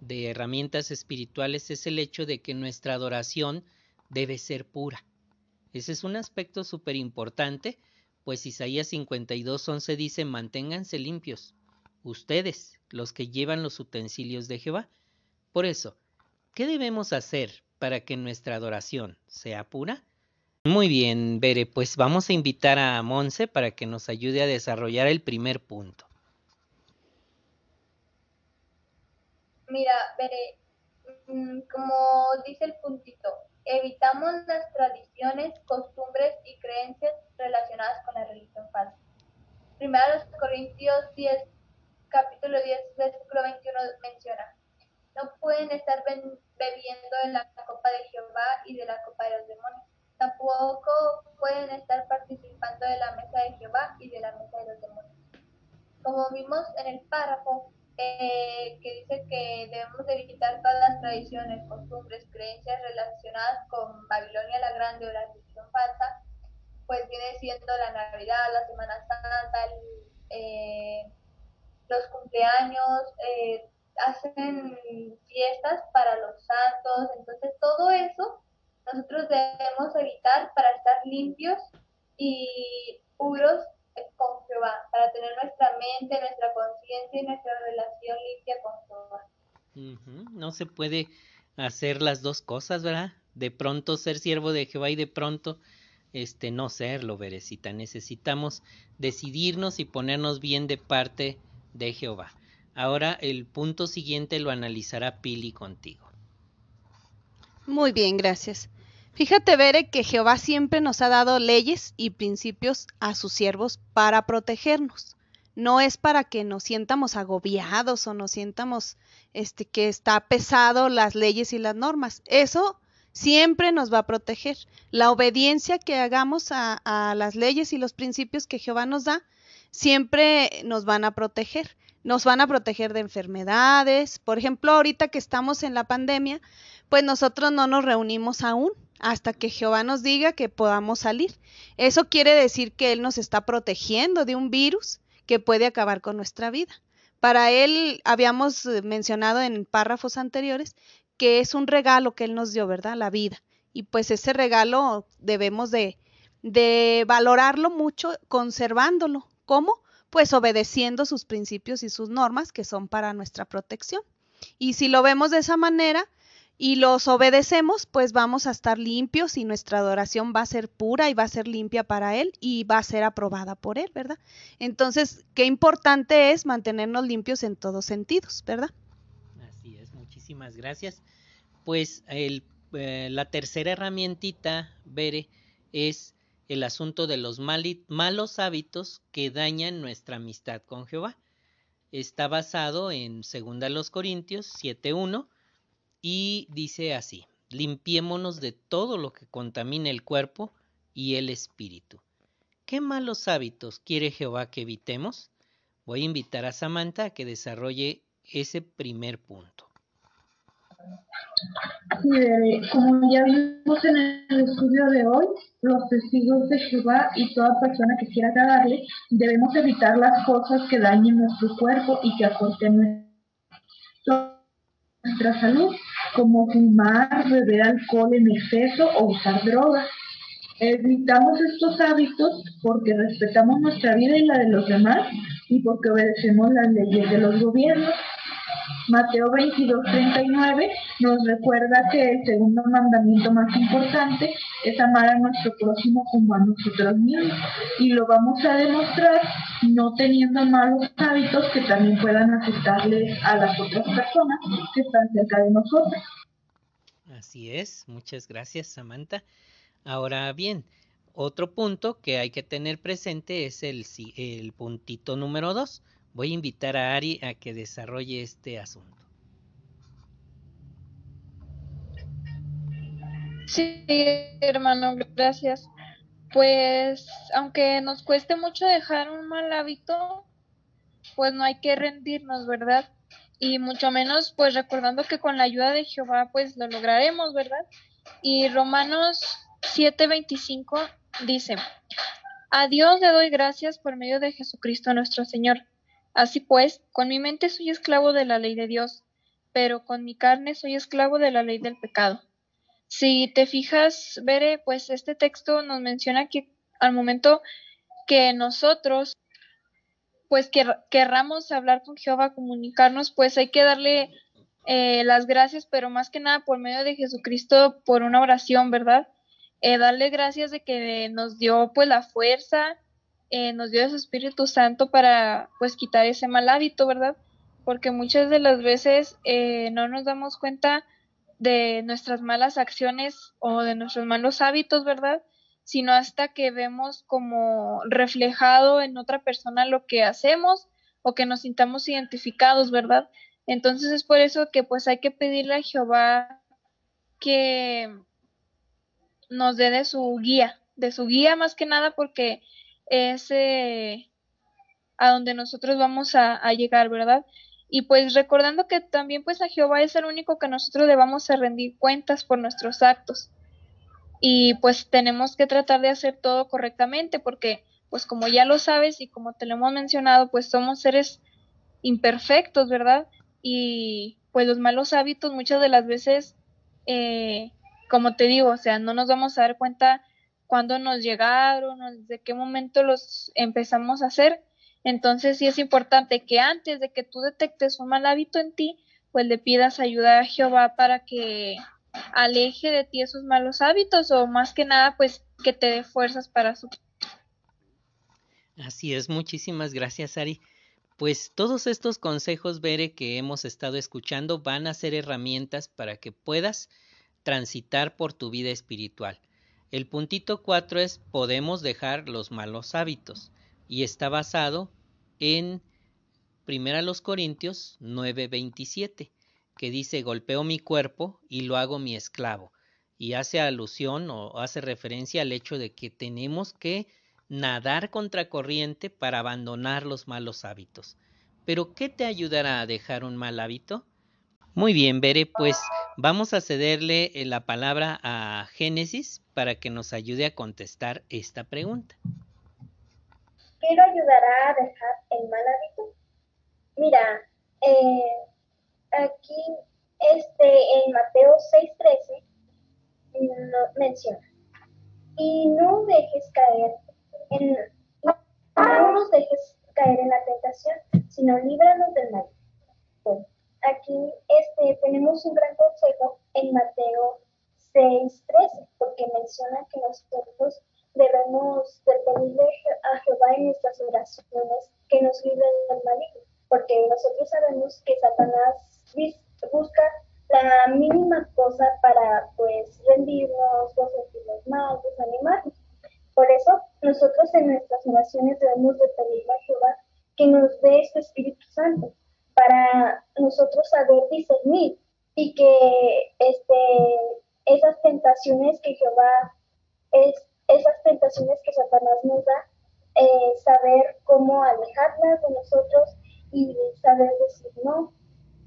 S1: de herramientas espirituales es el hecho de que nuestra adoración debe ser pura. Ese es un aspecto súper importante, pues Isaías 52.11 dice, manténganse limpios, ustedes, los que llevan los utensilios de Jehová. Por eso, ¿qué debemos hacer para que nuestra adoración sea pura? Muy bien, Bere, pues vamos a invitar a Monse para que nos ayude a desarrollar el primer punto.
S3: Mira, Bere, mm, como dice el puntito, evitamos las tradiciones, costumbres y creencias relacionadas con la religión falsa. Primero los Corintios 10, capítulo 10, versículo 21 menciona, no pueden estar bebiendo en la copa de Jehová y de la copa de los demonios. Tampoco pueden estar participando de la mesa de Jehová y de la mesa de los demonios. Como vimos en el párrafo eh, que dice que debemos evitar todas las tradiciones, costumbres, creencias relacionadas con Babilonia la Grande o la religión falsa, pues viene siendo la Navidad, la Semana Santa, eh, los cumpleaños, eh, hacen fiestas para los santos, entonces todo eso nosotros debemos evitar para estar limpios y puros con Jehová, para tener nuestra mente, nuestra conciencia y nuestra relación limpia con Jehová.
S1: No se puede hacer las dos cosas, ¿verdad? De pronto ser siervo de Jehová y de pronto este no serlo, Berecita. Necesitamos decidirnos y ponernos bien de parte de Jehová. Ahora el punto siguiente lo analizará Pili contigo.
S6: Muy bien, gracias. Fíjate, Bere, que Jehová siempre nos ha dado leyes y principios a sus siervos para protegernos. No es para que nos sientamos agobiados o nos sientamos este, que está pesado las leyes y las normas. Eso siempre nos va a proteger. La obediencia que hagamos a, a las leyes y los principios que Jehová nos da, siempre nos van a proteger. Nos van a proteger de enfermedades. Por ejemplo, ahorita que estamos en la pandemia, pues nosotros no nos reunimos aún hasta que Jehová nos diga que podamos salir. Eso quiere decir que Él nos está protegiendo de un virus que puede acabar con nuestra vida. Para Él habíamos eh, mencionado en párrafos anteriores que es un regalo que Él nos dio, ¿verdad? La vida. Y pues ese regalo debemos de, de valorarlo mucho conservándolo. ¿Cómo? Pues obedeciendo sus principios y sus normas que son para nuestra protección. Y si lo vemos de esa manera, y los obedecemos, pues vamos a estar limpios y nuestra adoración va a ser pura y va a ser limpia para Él y va a ser aprobada por Él, ¿verdad? Entonces, qué importante es mantenernos limpios en todos sentidos, ¿verdad?
S1: Así es, muchísimas gracias. Pues el, eh, la tercera herramientita, Bere, es el asunto de los malos hábitos que dañan nuestra amistad con Jehová. Está basado en 2 Corintios 7.1 y dice así, limpiémonos de todo lo que contamine el cuerpo y el espíritu. ¿Qué malos hábitos quiere Jehová que evitemos? Voy a invitar a Samantha a que desarrolle ese primer punto.
S4: como ya vimos en el estudio de hoy, los testigos de Jehová y toda persona que quiera agradarle, debemos evitar las cosas que dañen nuestro cuerpo y que acorten nuestra salud como fumar, beber alcohol en exceso o usar drogas. Evitamos estos hábitos porque respetamos nuestra vida y la de los demás y porque obedecemos las leyes de los gobiernos. Mateo 22, 39 nos recuerda que el segundo mandamiento más importante es amar a nuestro próximo como a nosotros mismos y lo vamos a demostrar no teniendo malos hábitos que también puedan afectarles a las otras personas que están cerca de nosotros.
S1: Así es, muchas gracias Samantha. Ahora bien, otro punto que hay que tener presente es el, el puntito número dos. Voy a invitar a Ari a que desarrolle este asunto.
S5: Sí, hermano, gracias. Pues aunque nos cueste mucho dejar un mal hábito, pues no hay que rendirnos, ¿verdad? Y mucho menos pues recordando que con la ayuda de Jehová pues lo lograremos, ¿verdad? Y Romanos 7:25 dice, a Dios le doy gracias por medio de Jesucristo nuestro Señor. Así pues, con mi mente soy esclavo de la ley de Dios, pero con mi carne soy esclavo de la ley del pecado. Si te fijas, Bere, pues este texto nos menciona que al momento que nosotros pues querramos hablar con Jehová, comunicarnos, pues hay que darle eh, las gracias, pero más que nada por medio de Jesucristo, por una oración, ¿verdad? Eh, darle gracias de que nos dio pues la fuerza, eh, nos dio su Espíritu Santo para pues quitar ese mal hábito, ¿verdad? Porque muchas de las veces no nos damos cuenta de nuestras malas acciones o de nuestros malos hábitos, ¿verdad? Sino hasta que vemos como reflejado en otra persona lo que hacemos o que nos sintamos identificados, ¿verdad? Entonces es por eso que pues hay que pedirle a Jehová que nos dé de su guía, de su guía más que nada porque es eh, a donde nosotros vamos a, llegar, ¿verdad? Y pues recordando que también pues a Jehová es el único que nosotros debamos a rendir cuentas por nuestros actos. Y pues tenemos que tratar de hacer todo correctamente porque pues como ya lo sabes y como te lo hemos mencionado pues somos seres imperfectos, ¿verdad? Y pues los malos hábitos muchas de las veces, eh, como te digo, o sea, no nos vamos a dar cuenta cuándo nos llegaron, desde qué momento los empezamos a hacer. Entonces sí es importante que antes de que tú detectes un mal hábito en ti, pues le pidas ayuda a Jehová para que aleje de ti esos malos hábitos o más que nada pues que te dé fuerzas para su
S1: Así es, muchísimas gracias Ari. Pues todos estos consejos, Bere, que hemos estado escuchando van a ser herramientas para que puedas transitar por tu vida espiritual. El puntito 4 es podemos dejar los malos hábitos y está basado en 1 Corintios 9:27, que dice golpeo mi cuerpo y lo hago mi esclavo. Y hace alusión o hace referencia al hecho de que tenemos que nadar contra corriente para abandonar los malos hábitos. Pero ¿qué te ayudará a dejar un mal hábito? Muy bien, Bere, pues vamos a cederle eh, la palabra a Génesis para que nos ayude a contestar esta pregunta.
S2: ¿Qué lo ayudará a dejar el mal hábito? Mira, eh, aquí este, en Mateo 6:13 menciona, y no dejes caer no nos dejes caer en la tentación, sino líbranos del mal. Aquí este, tenemos un gran consejo en Mateo 6.13, porque menciona que nosotros debemos pedirle a Jehová en nuestras oraciones que nos libre del maligno, porque nosotros sabemos que Satanás busca la mínima cosa para pues rendirnos o sentirnos mal, desanimarnos. Por eso, nosotros en nuestras oraciones debemos de pedirle a Jehová que nos dé este Espíritu Santo para nosotros saber discernir y que este, esas tentaciones que Jehová, es, esas tentaciones que Satanás nos da, eh, saber cómo alejarlas de nosotros y saber decir no.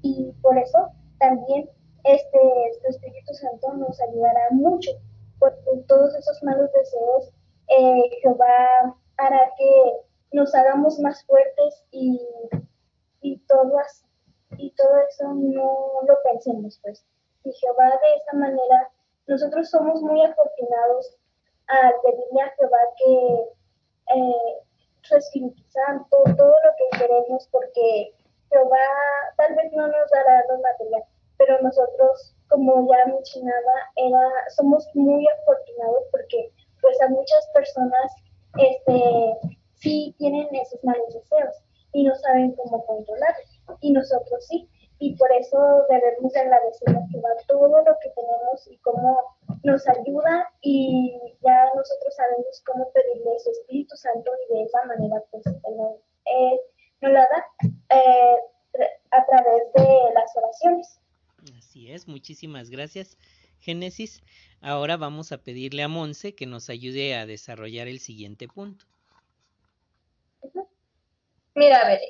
S2: Y por eso también este, este Espíritu Santo nos ayudará mucho, por todos esos malos deseos eh, Jehová hará que nos hagamos más fuertes y, y, todo, y todo eso no lo pensemos, pues. Y Jehová de esa manera, nosotros somos muy afortunados al pedirle a Jehová que eh, Santo, todo lo que queremos, porque Jehová tal vez no nos dará lo material, pero nosotros, como ya mencionaba, era, somos muy afortunados porque pues a muchas personas este, sí tienen esos malos deseos y no saben cómo controlarlos. Y nosotros sí. Y por eso debemos agradecer a Jehová todo lo que tenemos y cómo nos ayuda y ya nosotros sabemos cómo pedirle su Espíritu Santo y de esa manera pues nos, eh, nos la da eh, a través de las oraciones.
S1: Así es, muchísimas gracias. Génesis. Ahora vamos a pedirle a Monse que nos ayude a desarrollar el siguiente punto.
S3: Mira, ver,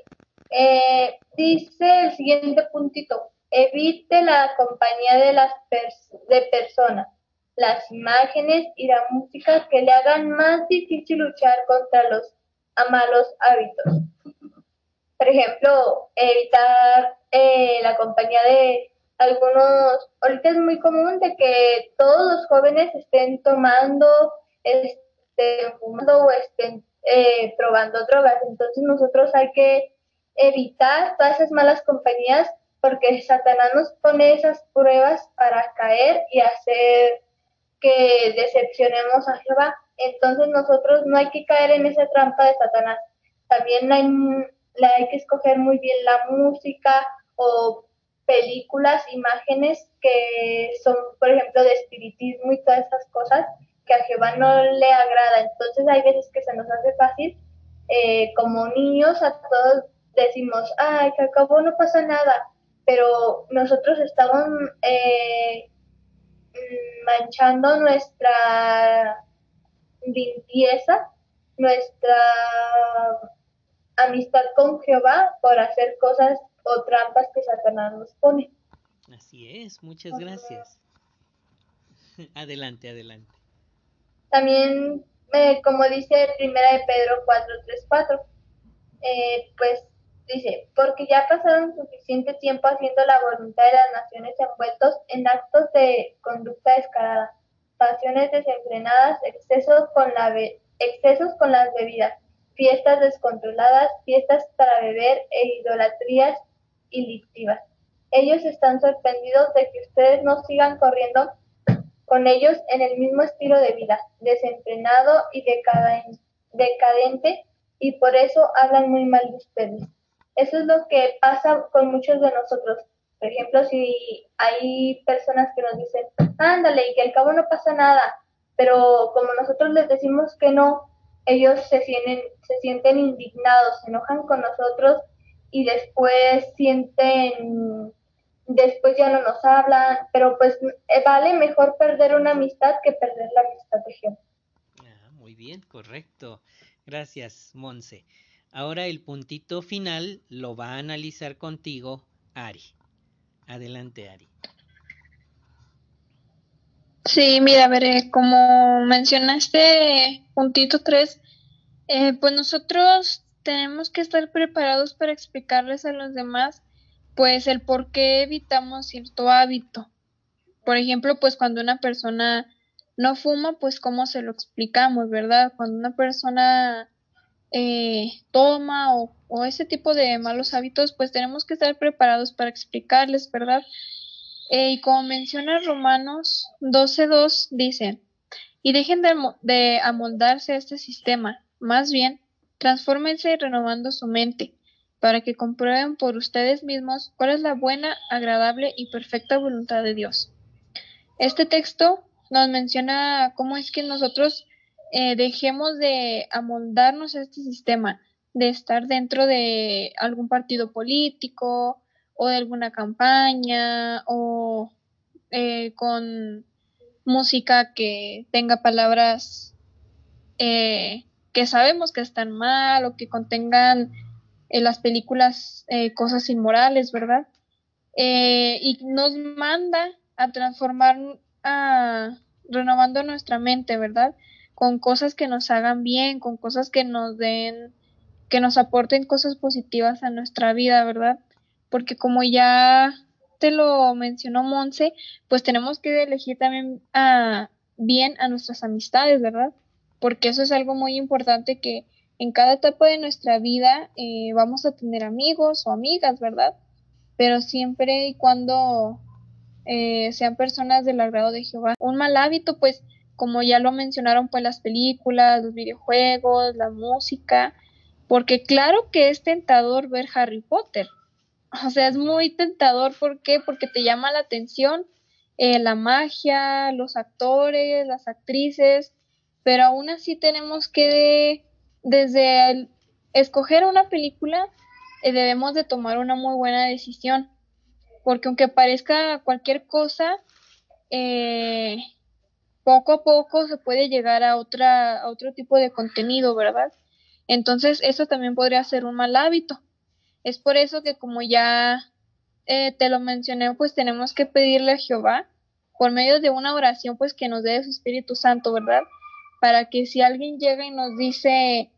S3: eh, dice el siguiente puntito, evite la compañía de las de personas, las imágenes y la música que le hagan más difícil luchar contra los malos hábitos. Por ejemplo, evitar eh, la compañía de algunos, ahorita es muy común de que todos los jóvenes estén tomando, estén fumando o estén eh, probando drogas. Entonces nosotros hay que evitar todas esas malas compañías porque Satanás nos pone esas pruebas para caer y hacer que decepcionemos a Jehová. Entonces nosotros no hay que caer en esa trampa de Satanás. También hay, hay que escoger muy bien la música o películas, imágenes que son, por ejemplo, de espiritismo y todas esas cosas que a Jehová no le agrada. Entonces hay veces que se nos hace fácil, eh, como niños, a todos decimos, ay, que acabó, no pasa nada, pero nosotros estamos eh, manchando nuestra limpieza, nuestra amistad con Jehová por hacer cosas o trampas que Satanás nos pone.
S1: Así es, muchas gracias. adelante, adelante.
S3: También, como dice Primera de Pedro 4.3.4, eh, pues Dice, porque ya pasaron suficiente tiempo haciendo la voluntad de las naciones envueltos en actos de conducta descarada, pasiones desenfrenadas, excesos con, la excesos con las bebidas, fiestas descontroladas, fiestas para beber e idolatrías ilictivas. Ellos están sorprendidos de que ustedes no sigan corriendo con ellos en el mismo estilo de vida, desenfrenado y decadente, y por eso hablan muy mal de ustedes. Eso es lo que pasa con muchos de nosotros. Por ejemplo, si hay personas que nos dicen, ándale, y que al cabo no pasa nada, pero como nosotros les decimos que no, ellos se sienten, se sienten indignados, se enojan con nosotros y después sienten después ya no nos hablan, pero pues eh, vale mejor perder una amistad que perder la amistad de gente.
S1: Ah, muy bien, correcto. Gracias, Monse. Ahora el puntito final lo va a analizar contigo Ari. Adelante, Ari.
S5: Sí, mira, a ver, eh, como mencionaste puntito 3, eh, pues nosotros tenemos que estar preparados para explicarles a los demás pues el por qué evitamos cierto hábito. Por ejemplo, pues cuando una persona no fuma, pues cómo se lo explicamos, ¿verdad? Cuando una persona eh, toma o, o, ese tipo de malos hábitos, pues tenemos que estar preparados para explicarles, ¿verdad? Eh, y como menciona Romanos 12.2, dice, y dejen de, de amoldarse a este sistema, más bien, transfórmense renovando su mente para que comprueben por ustedes mismos cuál es la buena, agradable y perfecta voluntad de Dios. Este texto nos menciona cómo es que nosotros eh, dejemos de amoldarnos a este sistema, de estar dentro de algún partido político o de alguna campaña o eh, con música que tenga palabras eh, que sabemos que están mal o que contengan en las películas eh, cosas inmorales, ¿verdad? Eh, y nos manda a transformar, renovando nuestra mente, ¿verdad? Con cosas que nos hagan bien, con cosas que nos den, que nos aporten cosas positivas a nuestra vida, ¿verdad? Porque como ya te lo mencionó Monse, pues tenemos que elegir también a, bien a nuestras amistades, ¿verdad? Porque eso es algo muy importante que en cada etapa de nuestra vida eh, vamos a tener amigos o amigas, ¿verdad? Pero siempre y cuando eh, sean personas del agrado de Jehová. Un mal hábito, pues, como ya lo mencionaron, pues las películas, los videojuegos, la música, porque claro que es tentador ver Harry Potter. O sea, es muy tentador, ¿por qué? Porque te llama la atención eh, la magia, los actores, las actrices, pero aún así tenemos que desde el escoger una película eh, debemos de tomar una muy buena decisión, porque aunque parezca cualquier cosa, eh, poco a poco se puede llegar a, otra, a otro tipo de contenido, ¿verdad? Entonces eso también podría ser un mal hábito. Es por eso que como ya eh, te lo mencioné, pues tenemos que pedirle a Jehová por medio de una oración, pues que nos dé su Espíritu Santo, ¿verdad? Para que si alguien llega y nos dice,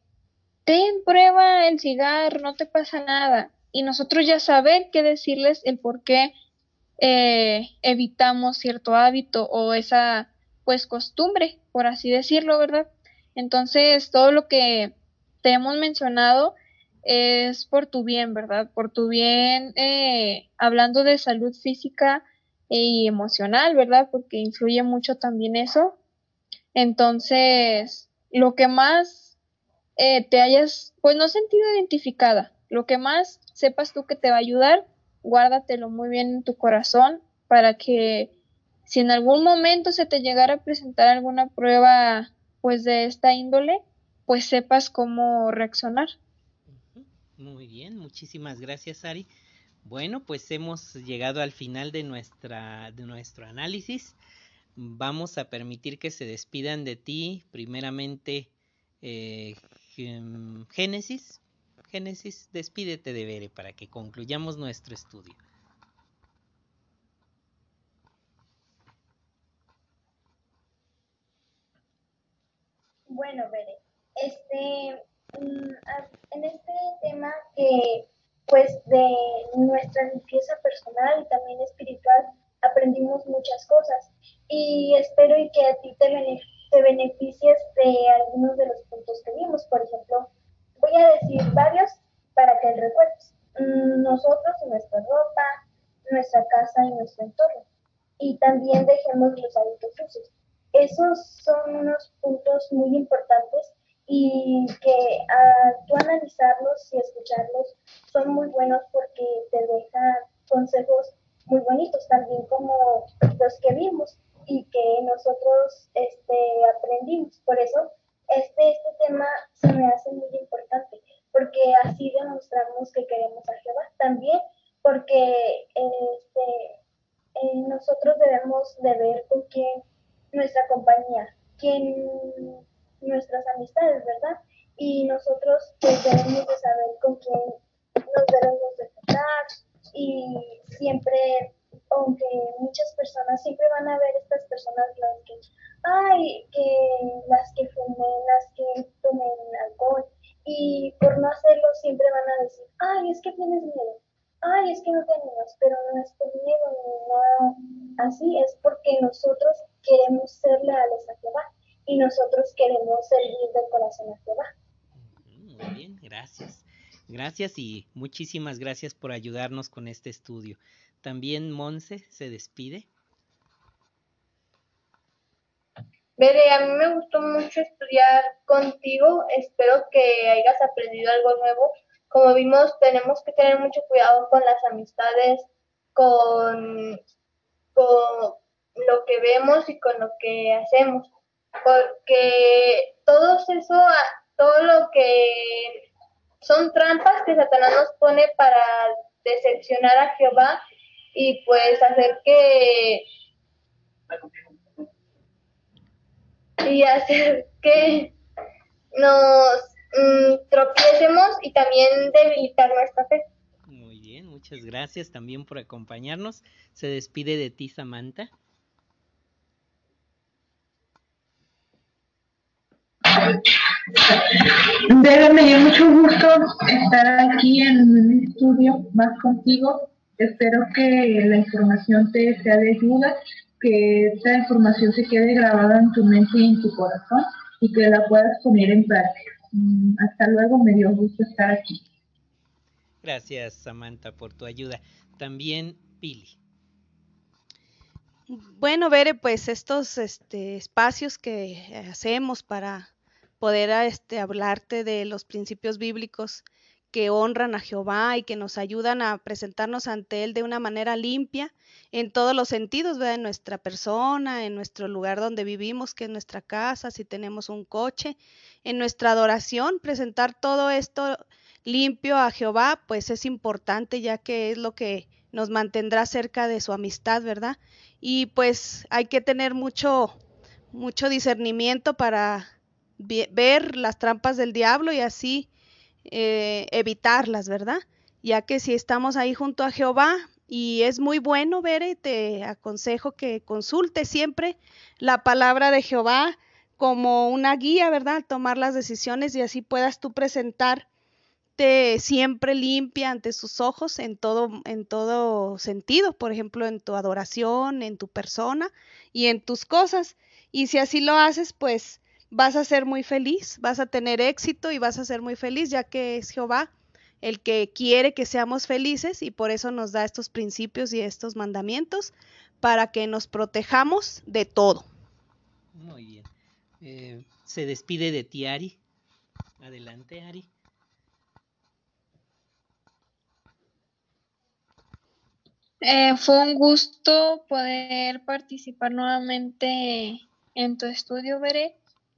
S5: ten, prueba el cigarro, no te pasa nada. Y nosotros ya saber qué decirles el por qué eh, evitamos cierto hábito o esa pues costumbre, por así decirlo, ¿verdad? Entonces, todo lo que te hemos mencionado es por tu bien, ¿verdad? Por tu bien, eh, hablando de salud física y emocional, ¿verdad? Porque influye mucho también eso. Entonces, lo que más eh, te hayas, pues no sentido identificada. Lo que más sepas tú que te va a ayudar, guárdatelo muy bien en tu corazón para que si en algún momento se te llegara a presentar alguna prueba pues de esta índole, pues sepas cómo reaccionar.
S1: Muy bien, muchísimas gracias Ari. Bueno, pues hemos llegado al final de nuestra de nuestro análisis vamos a permitir que se despidan de ti, primeramente eh, Génesis. Génesis, despídete de Bere para que concluyamos nuestro estudio.
S2: Bueno, Bere, este, mm, en este tema que, pues, de nuestra limpieza personal y también espiritual, aprendimos muchas cosas y espero y que a ti te, beneficies de algunos de los puntos que vimos. Por ejemplo, voy a decir varios para que recuerdes. Mm, nosotros y nuestra ropa, nuestra casa y nuestro entorno. Y también dejemos los hábitos sucios. Esos son unos puntos muy importantes y que uh, tú analizarlos y escucharlos son muy buenos porque te dejan consejos muy bonitos, también como los que vimos y que nosotros este, aprendimos. Por eso este, este tema se me hace muy importante, porque así demostramos que queremos a Jehová. También porque este, eh, nosotros debemos de ver con quién nuestra compañía, quién nuestras amistades, ¿verdad? Y nosotros pues debemos de saber con quién nos debemos de juntar y siempre, aunque muchas personas, siempre van a ver estas personas las que, ay, que las que fumen, las que tomen alcohol y por no hacerlo siempre van a decir, ay, es que tienes miedo, ay, es que no te animas, pero no es por miedo ni nada así, es porque nosotros queremos ser leales a Jehová y nosotros queremos servir del corazón a Jehová.
S1: Muy bien, gracias. Gracias y muchísimas gracias por ayudarnos con este estudio. También Monse se despide.
S3: Bere, a mí me gustó mucho estudiar contigo. Espero que hayas aprendido algo nuevo. Como vimos, tenemos que tener mucho cuidado con las amistades, con, con lo que vemos y con lo que hacemos porque todo eso, todo lo que son trampas que Satanás nos pone para decepcionar a Jehová y pues hacer que y hacer que nos mm, tropiecemos y también debilitar nuestra fe.
S1: Muy bien, muchas gracias también por acompañarnos. Se despide de ti, Samantha.
S4: Debe, me dio mucho gusto estar aquí en un estudio más contigo. Espero que la información te sea de ayuda, que esta información se quede grabada en tu mente y en tu corazón y que la puedas poner en práctica. Mm, hasta luego, me dio gusto estar aquí.
S1: Gracias, Samantha, por tu ayuda. También, Pili.
S6: Bueno, Bere, pues estos este, espacios que hacemos para poder este, hablarte de los principios bíblicos que honran a Jehová y que nos ayudan a presentarnos ante Él de una manera limpia en todos los sentidos, ¿verdad? en nuestra persona, en nuestro lugar donde vivimos, que es nuestra casa, si tenemos un coche, en nuestra adoración, presentar todo esto limpio a Jehová, pues es importante ya que es lo que nos mantendrá cerca de su amistad, ¿verdad? Y pues hay que tener mucho, mucho discernimiento para ver las trampas del diablo y así eh, evitarlas, ¿verdad? Ya que si estamos ahí junto a Jehová, y es muy bueno, ver, te aconsejo que consulte siempre la palabra de Jehová como una guía, ¿verdad? Tomar las decisiones y así puedas tú presentarte siempre limpia ante sus ojos en todo, en todo sentido, por ejemplo, en tu adoración, en tu persona y en tus cosas. Y si así lo haces, pues vas a ser muy feliz, vas a tener éxito y vas a ser muy feliz, ya que es Jehová el que quiere que seamos felices y por eso nos da estos principios y estos mandamientos para que nos protejamos de todo.
S1: Muy bien. Eh, se despide de ti, Ari. Adelante, Ari.
S5: Eh, fue un gusto poder participar nuevamente en tu estudio, Veré.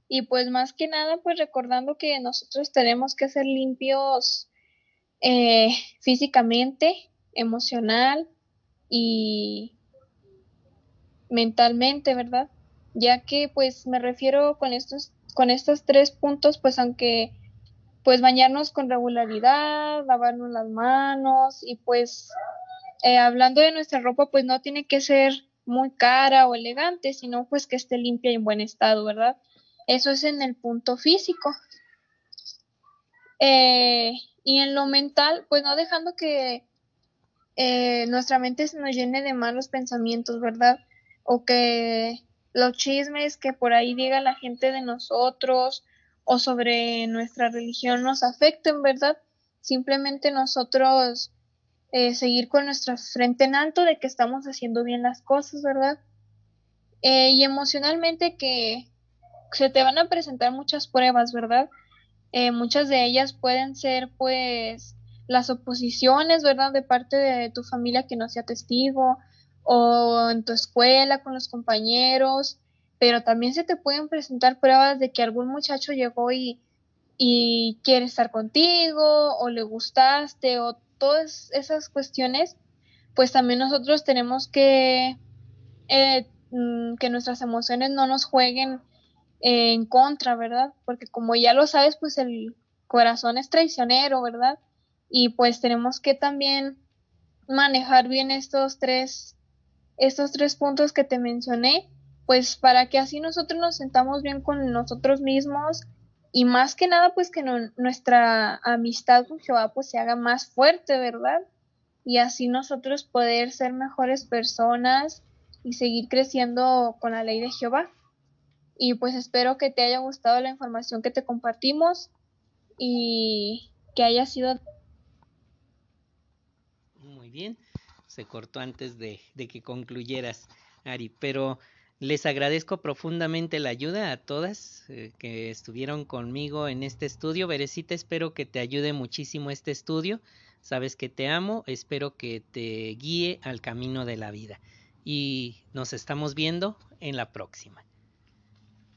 S5: Y pues más que nada, pues recordando que nosotros tenemos que ser limpios eh, físicamente, emocional y mentalmente, ¿verdad? Ya que pues me refiero con estos, con estos tres puntos, pues aunque pues bañarnos con regularidad, lavarnos las manos y pues eh, hablando de nuestra ropa, pues no tiene que ser muy cara o elegante, sino pues que esté limpia y en buen estado, ¿verdad? Eso es en el punto físico. Eh, y en lo mental, pues no dejando que eh, nuestra mente se nos llene de malos pensamientos, ¿verdad? O que los chismes que por ahí diga la gente de nosotros, o sobre nuestra religión nos afecten, ¿verdad? Simplemente nosotros eh, seguir con nuestra frente en alto de que estamos haciendo bien las cosas, ¿verdad? Eh, y emocionalmente que se te van a presentar muchas pruebas, ¿verdad? Eh, muchas de ellas pueden ser pues las oposiciones, ¿verdad? De parte de tu familia que no sea testigo o en tu escuela con los compañeros, pero también se te pueden presentar pruebas de que algún muchacho llegó y, y quiere estar contigo o le gustaste o todas esas cuestiones, pues también nosotros tenemos que eh, mm, que nuestras emociones no nos jueguen en contra, ¿verdad? Porque como ya lo sabes, pues el corazón es traicionero, ¿verdad? Y pues tenemos que también manejar bien estos tres, estos tres puntos que te mencioné, pues para que así nosotros nos sentamos bien con nosotros mismos y más que nada pues que nuestra amistad con Jehová pues se haga más fuerte, ¿verdad? Y así nosotros poder ser mejores personas y seguir creciendo con la ley de Jehová. Y pues espero que te haya gustado la información que te compartimos y que haya sido...
S1: Muy bien, se cortó antes de, que concluyeras, Ari, pero les agradezco profundamente la ayuda a todas eh, que estuvieron conmigo en este estudio. Berecita, espero que te ayude muchísimo este estudio. Sabes que te amo, espero que te guíe al camino de la vida. Y nos estamos viendo en la próxima.